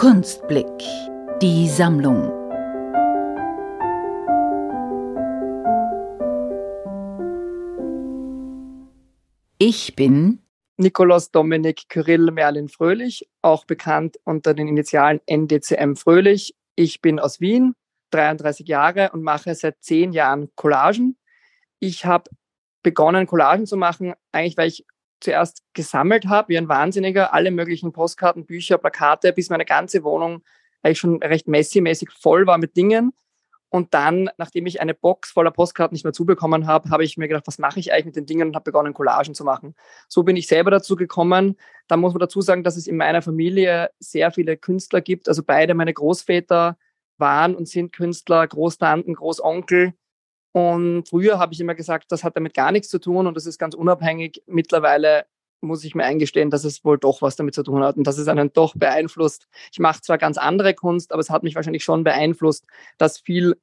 Kunstblick. Die Sammlung. Ich bin Nikolaus Dominik Kyrill Merlin Fröhlich, auch bekannt unter den Initialen NDCM Fröhlich. Ich bin aus Wien, 33 Jahre und mache seit zehn Jahren Collagen. Ich habe begonnen, Collagen zu machen, eigentlich weil ich zuerst gesammelt habe, wie ein Wahnsinniger, alle möglichen Postkarten, Bücher, Plakate, bis meine ganze Wohnung eigentlich schon recht messi-mäßig voll war mit Dingen. Und dann, nachdem ich eine Box voller Postkarten nicht mehr zubekommen habe, habe ich mir gedacht, was mache ich eigentlich mit den Dingen und habe begonnen, Collagen zu machen. So bin ich selber dazu gekommen. Da muss man dazu sagen, dass es in meiner Familie sehr viele Künstler gibt. Also beide meine Großväter waren und sind Künstler, Großtanten, Großonkel. Und früher habe ich immer gesagt, das hat damit gar nichts zu tun und das ist ganz unabhängig. Mittlerweile muss ich mir eingestehen, dass es wohl doch was damit zu tun hat und dass es einen doch beeinflusst. Ich mache zwar ganz andere Kunst, aber es hat mich wahrscheinlich schon beeinflusst, dass viel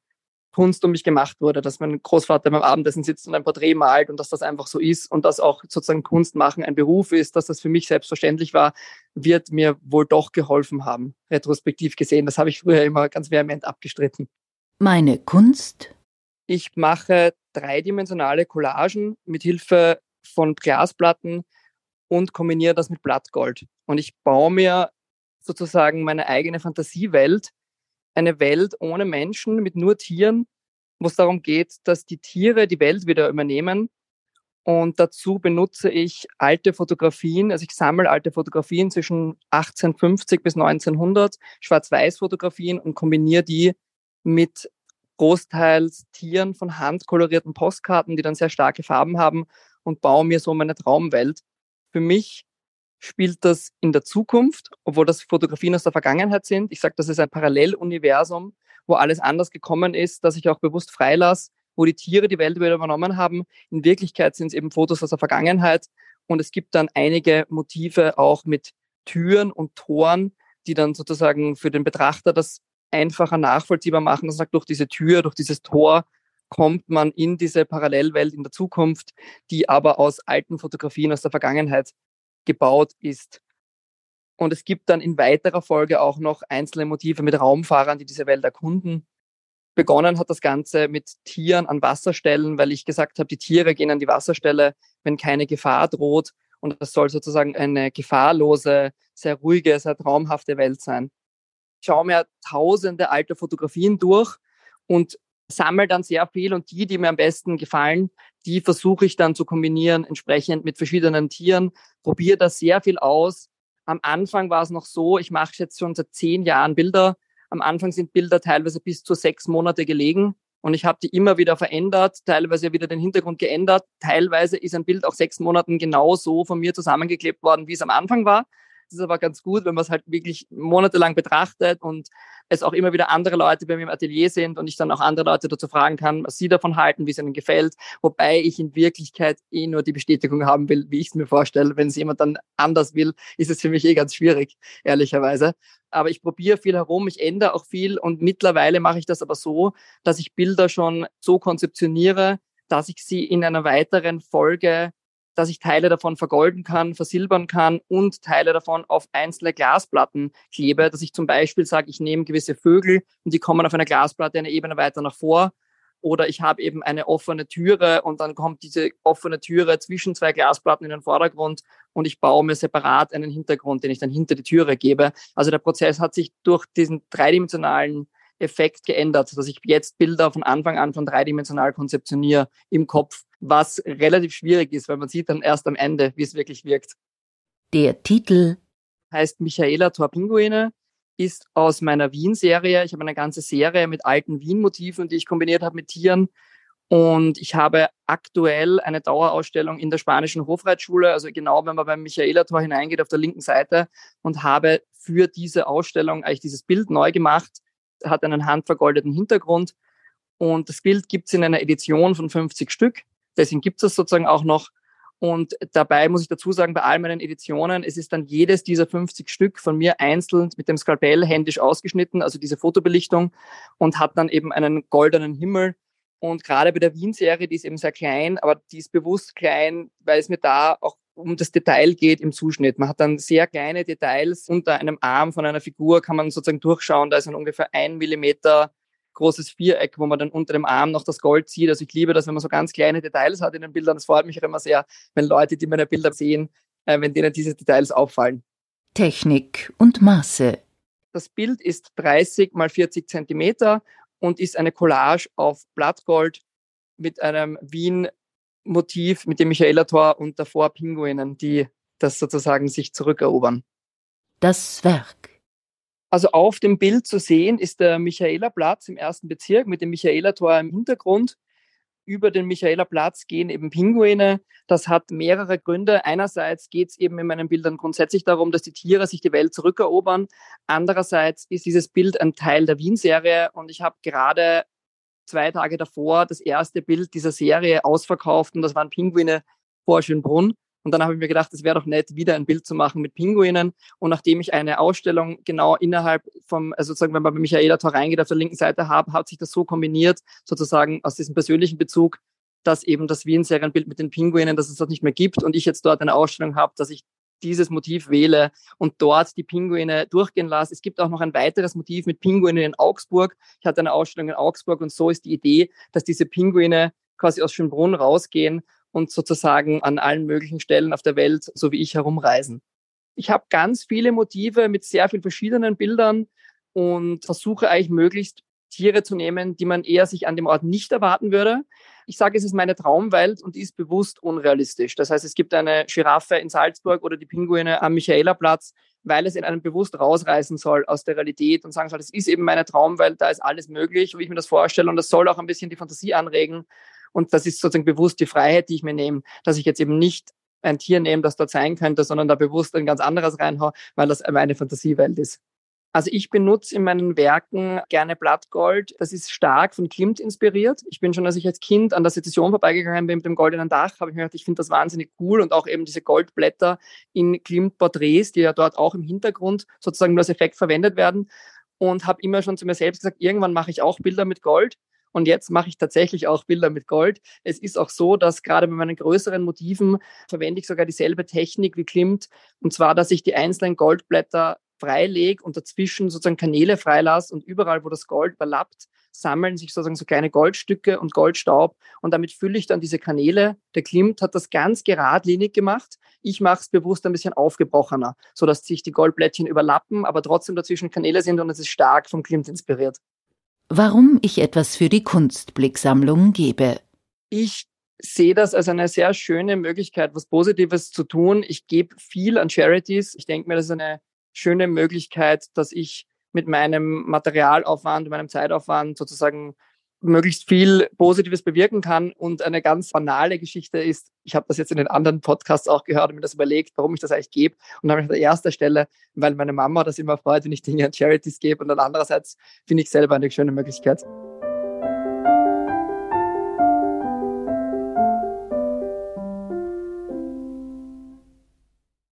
Kunst um mich gemacht wurde, dass mein Großvater beim Abendessen sitzt und ein Porträt malt und dass das einfach so ist und dass auch sozusagen Kunst machen ein Beruf ist, dass das für mich selbstverständlich war, wird mir wohl doch geholfen haben, retrospektiv gesehen. Das habe ich früher immer ganz vehement abgestritten. Meine Kunst ich mache dreidimensionale Collagen mit Hilfe von Glasplatten und kombiniere das mit Blattgold. Und ich baue mir sozusagen meine eigene Fantasiewelt, eine Welt ohne Menschen, mit nur Tieren, wo es darum geht, dass die Tiere die Welt wieder übernehmen. Und dazu benutze ich alte Fotografien, also ich sammle alte Fotografien zwischen 1850 bis 1900, Schwarz-Weiß-Fotografien und kombiniere die mit großteils Tieren von Hand kolorierten Postkarten, die dann sehr starke Farben haben und baue mir so meine Traumwelt. Für mich spielt das in der Zukunft, obwohl das Fotografien aus der Vergangenheit sind. Ich sage, das ist ein Paralleluniversum, wo alles anders gekommen ist, dass ich auch bewusst freilasse, wo die Tiere die Welt wieder übernommen haben. In Wirklichkeit sind es eben Fotos aus der Vergangenheit und es gibt dann einige Motive auch mit Türen und Toren, die dann sozusagen für den Betrachter das einfacher nachvollziehbar machen. Das sagt, durch diese Tür, durch dieses Tor kommt man in diese Parallelwelt in der Zukunft, die aber aus alten Fotografien aus der Vergangenheit gebaut ist. Und es gibt dann in weiterer Folge auch noch einzelne Motive mit Raumfahrern, die diese Welt erkunden. Begonnen hat das Ganze mit Tieren an Wasserstellen, weil ich gesagt habe, die Tiere gehen an die Wasserstelle, wenn keine Gefahr droht. Und das soll sozusagen eine gefahrlose, sehr ruhige, sehr traumhafte Welt sein schaue mir tausende alte Fotografien durch und sammle dann sehr viel und die, die mir am besten gefallen, die versuche ich dann zu kombinieren, entsprechend mit verschiedenen Tieren, probiere da sehr viel aus. Am Anfang war es noch so, ich mache jetzt schon seit zehn Jahren Bilder. Am Anfang sind Bilder teilweise bis zu sechs Monate gelegen und ich habe die immer wieder verändert, teilweise wieder den Hintergrund geändert. Teilweise ist ein Bild auch sechs Monaten genau so von mir zusammengeklebt worden, wie es am Anfang war. Das ist aber ganz gut, wenn man es halt wirklich monatelang betrachtet und es auch immer wieder andere Leute bei mir im Atelier sind und ich dann auch andere Leute dazu fragen kann, was sie davon halten, wie es ihnen gefällt. Wobei ich in Wirklichkeit eh nur die Bestätigung haben will, wie ich es mir vorstelle. Wenn es jemand dann anders will, ist es für mich eh ganz schwierig, ehrlicherweise. Aber ich probiere viel herum, ich ändere auch viel und mittlerweile mache ich das aber so, dass ich Bilder schon so konzeptioniere, dass ich sie in einer weiteren Folge dass ich Teile davon vergolden kann, versilbern kann und Teile davon auf einzelne Glasplatten klebe, dass ich zum Beispiel sage, ich nehme gewisse Vögel und die kommen auf einer Glasplatte eine Ebene weiter nach vor oder ich habe eben eine offene Türe und dann kommt diese offene Türe zwischen zwei Glasplatten in den Vordergrund und ich baue mir separat einen Hintergrund, den ich dann hinter die Türe gebe. Also der Prozess hat sich durch diesen dreidimensionalen Effekt geändert, dass ich jetzt Bilder von Anfang an schon dreidimensional konzeptioniere im Kopf, was relativ schwierig ist, weil man sieht dann erst am Ende, wie es wirklich wirkt. Der Titel heißt Michaela Torpinguine, ist aus meiner Wien-Serie. Ich habe eine ganze Serie mit alten Wien-Motiven, die ich kombiniert habe mit Tieren. Und ich habe aktuell eine Dauerausstellung in der spanischen Hofreitschule, also genau wenn man beim Michaela-Tor hineingeht auf der linken Seite und habe für diese Ausstellung eigentlich dieses Bild neu gemacht hat einen handvergoldeten Hintergrund und das Bild gibt es in einer Edition von 50 Stück. Deswegen gibt es das sozusagen auch noch. Und dabei muss ich dazu sagen, bei all meinen Editionen, es ist dann jedes dieser 50 Stück von mir einzeln mit dem Skalpell händisch ausgeschnitten, also diese Fotobelichtung, und hat dann eben einen goldenen Himmel. Und gerade bei der Wien-Serie, die ist eben sehr klein, aber die ist bewusst klein, weil es mir da auch um das Detail geht im Zuschnitt. Man hat dann sehr kleine Details unter einem Arm von einer Figur, kann man sozusagen durchschauen. Da ist ein ungefähr ein Millimeter großes Viereck, wo man dann unter dem Arm noch das Gold sieht. Also ich liebe das, wenn man so ganz kleine Details hat in den Bildern. Das freut mich auch immer sehr, wenn Leute, die meine Bilder sehen, äh, wenn denen diese Details auffallen. Technik und Maße. Das Bild ist 30 mal 40 Zentimeter und ist eine Collage auf Blattgold mit einem Wien-Motiv mit dem Michaelator und davor Pinguinen, die das sozusagen sich zurückerobern. Das Werk. Also auf dem Bild zu sehen ist der Michaelerplatz im ersten Bezirk mit dem Michaelertor im Hintergrund. Über den Michaelerplatz gehen eben Pinguine. Das hat mehrere Gründe. Einerseits geht es eben in meinen Bildern grundsätzlich darum, dass die Tiere sich die Welt zurückerobern. Andererseits ist dieses Bild ein Teil der Wien-Serie und ich habe gerade zwei Tage davor das erste Bild dieser Serie ausverkauft und das waren Pinguine vor Schönbrunn. Und dann habe ich mir gedacht, es wäre doch nett, wieder ein Bild zu machen mit Pinguinen. Und nachdem ich eine Ausstellung genau innerhalb vom, also sozusagen, wenn man bei Michaela Tor reingeht, auf der linken Seite habe, hat sich das so kombiniert, sozusagen aus diesem persönlichen Bezug, dass eben das Wien-Serienbild mit den Pinguinen, dass es das nicht mehr gibt und ich jetzt dort eine Ausstellung habe, dass ich dieses Motiv wähle und dort die Pinguine durchgehen lasse. Es gibt auch noch ein weiteres Motiv mit Pinguinen in Augsburg. Ich hatte eine Ausstellung in Augsburg und so ist die Idee, dass diese Pinguine quasi aus Schönbrunn rausgehen und sozusagen an allen möglichen Stellen auf der Welt, so wie ich, herumreisen. Ich habe ganz viele Motive mit sehr vielen verschiedenen Bildern und versuche eigentlich möglichst Tiere zu nehmen, die man eher sich an dem Ort nicht erwarten würde. Ich sage, es ist meine Traumwelt und die ist bewusst unrealistisch. Das heißt, es gibt eine Giraffe in Salzburg oder die Pinguine am Michaelerplatz, weil es in einem bewusst rausreißen soll aus der Realität und sagen soll, das ist eben meine Traumwelt, da ist alles möglich, wie ich mir das vorstelle und das soll auch ein bisschen die Fantasie anregen und das ist sozusagen bewusst die Freiheit, die ich mir nehme, dass ich jetzt eben nicht ein Tier nehme, das dort sein könnte, sondern da bewusst ein ganz anderes reinhaue, weil das meine Fantasiewelt ist. Also ich benutze in meinen Werken gerne Blattgold. Das ist stark von Klimt inspiriert. Ich bin schon, als ich als Kind an der Sezession vorbeigegangen bin mit dem goldenen Dach, habe ich mir gedacht, ich finde das wahnsinnig cool und auch eben diese Goldblätter in Klimt-Porträts, die ja dort auch im Hintergrund sozusagen nur als Effekt verwendet werden. Und habe immer schon zu mir selbst gesagt, irgendwann mache ich auch Bilder mit Gold. Und jetzt mache ich tatsächlich auch Bilder mit Gold. Es ist auch so, dass gerade bei meinen größeren Motiven verwende ich sogar dieselbe Technik wie Klimt. Und zwar, dass ich die einzelnen Goldblätter freilege und dazwischen sozusagen Kanäle freilasse und überall, wo das Gold überlappt, sammeln sich sozusagen so kleine Goldstücke und Goldstaub und damit fülle ich dann diese Kanäle. Der Klimt hat das ganz geradlinig gemacht. Ich mache es bewusst ein bisschen aufgebrochener, sodass sich die Goldblättchen überlappen, aber trotzdem dazwischen Kanäle sind und es ist stark vom Klimt inspiriert. Warum ich etwas für die Kunstblicksammlung gebe. Ich sehe das als eine sehr schöne Möglichkeit, was Positives zu tun. Ich gebe viel an Charities. Ich denke mir, das ist eine schöne Möglichkeit, dass ich mit meinem Materialaufwand, meinem Zeitaufwand sozusagen möglichst viel Positives bewirken kann. Und eine ganz banale Geschichte ist, ich habe das jetzt in den anderen Podcasts auch gehört und mir das überlegt, warum ich das eigentlich gebe. Und dann habe ich an erster Stelle, weil meine Mama das immer freut, wenn ich Dinge an Charities gebe. Und dann andererseits finde ich selber eine schöne Möglichkeit.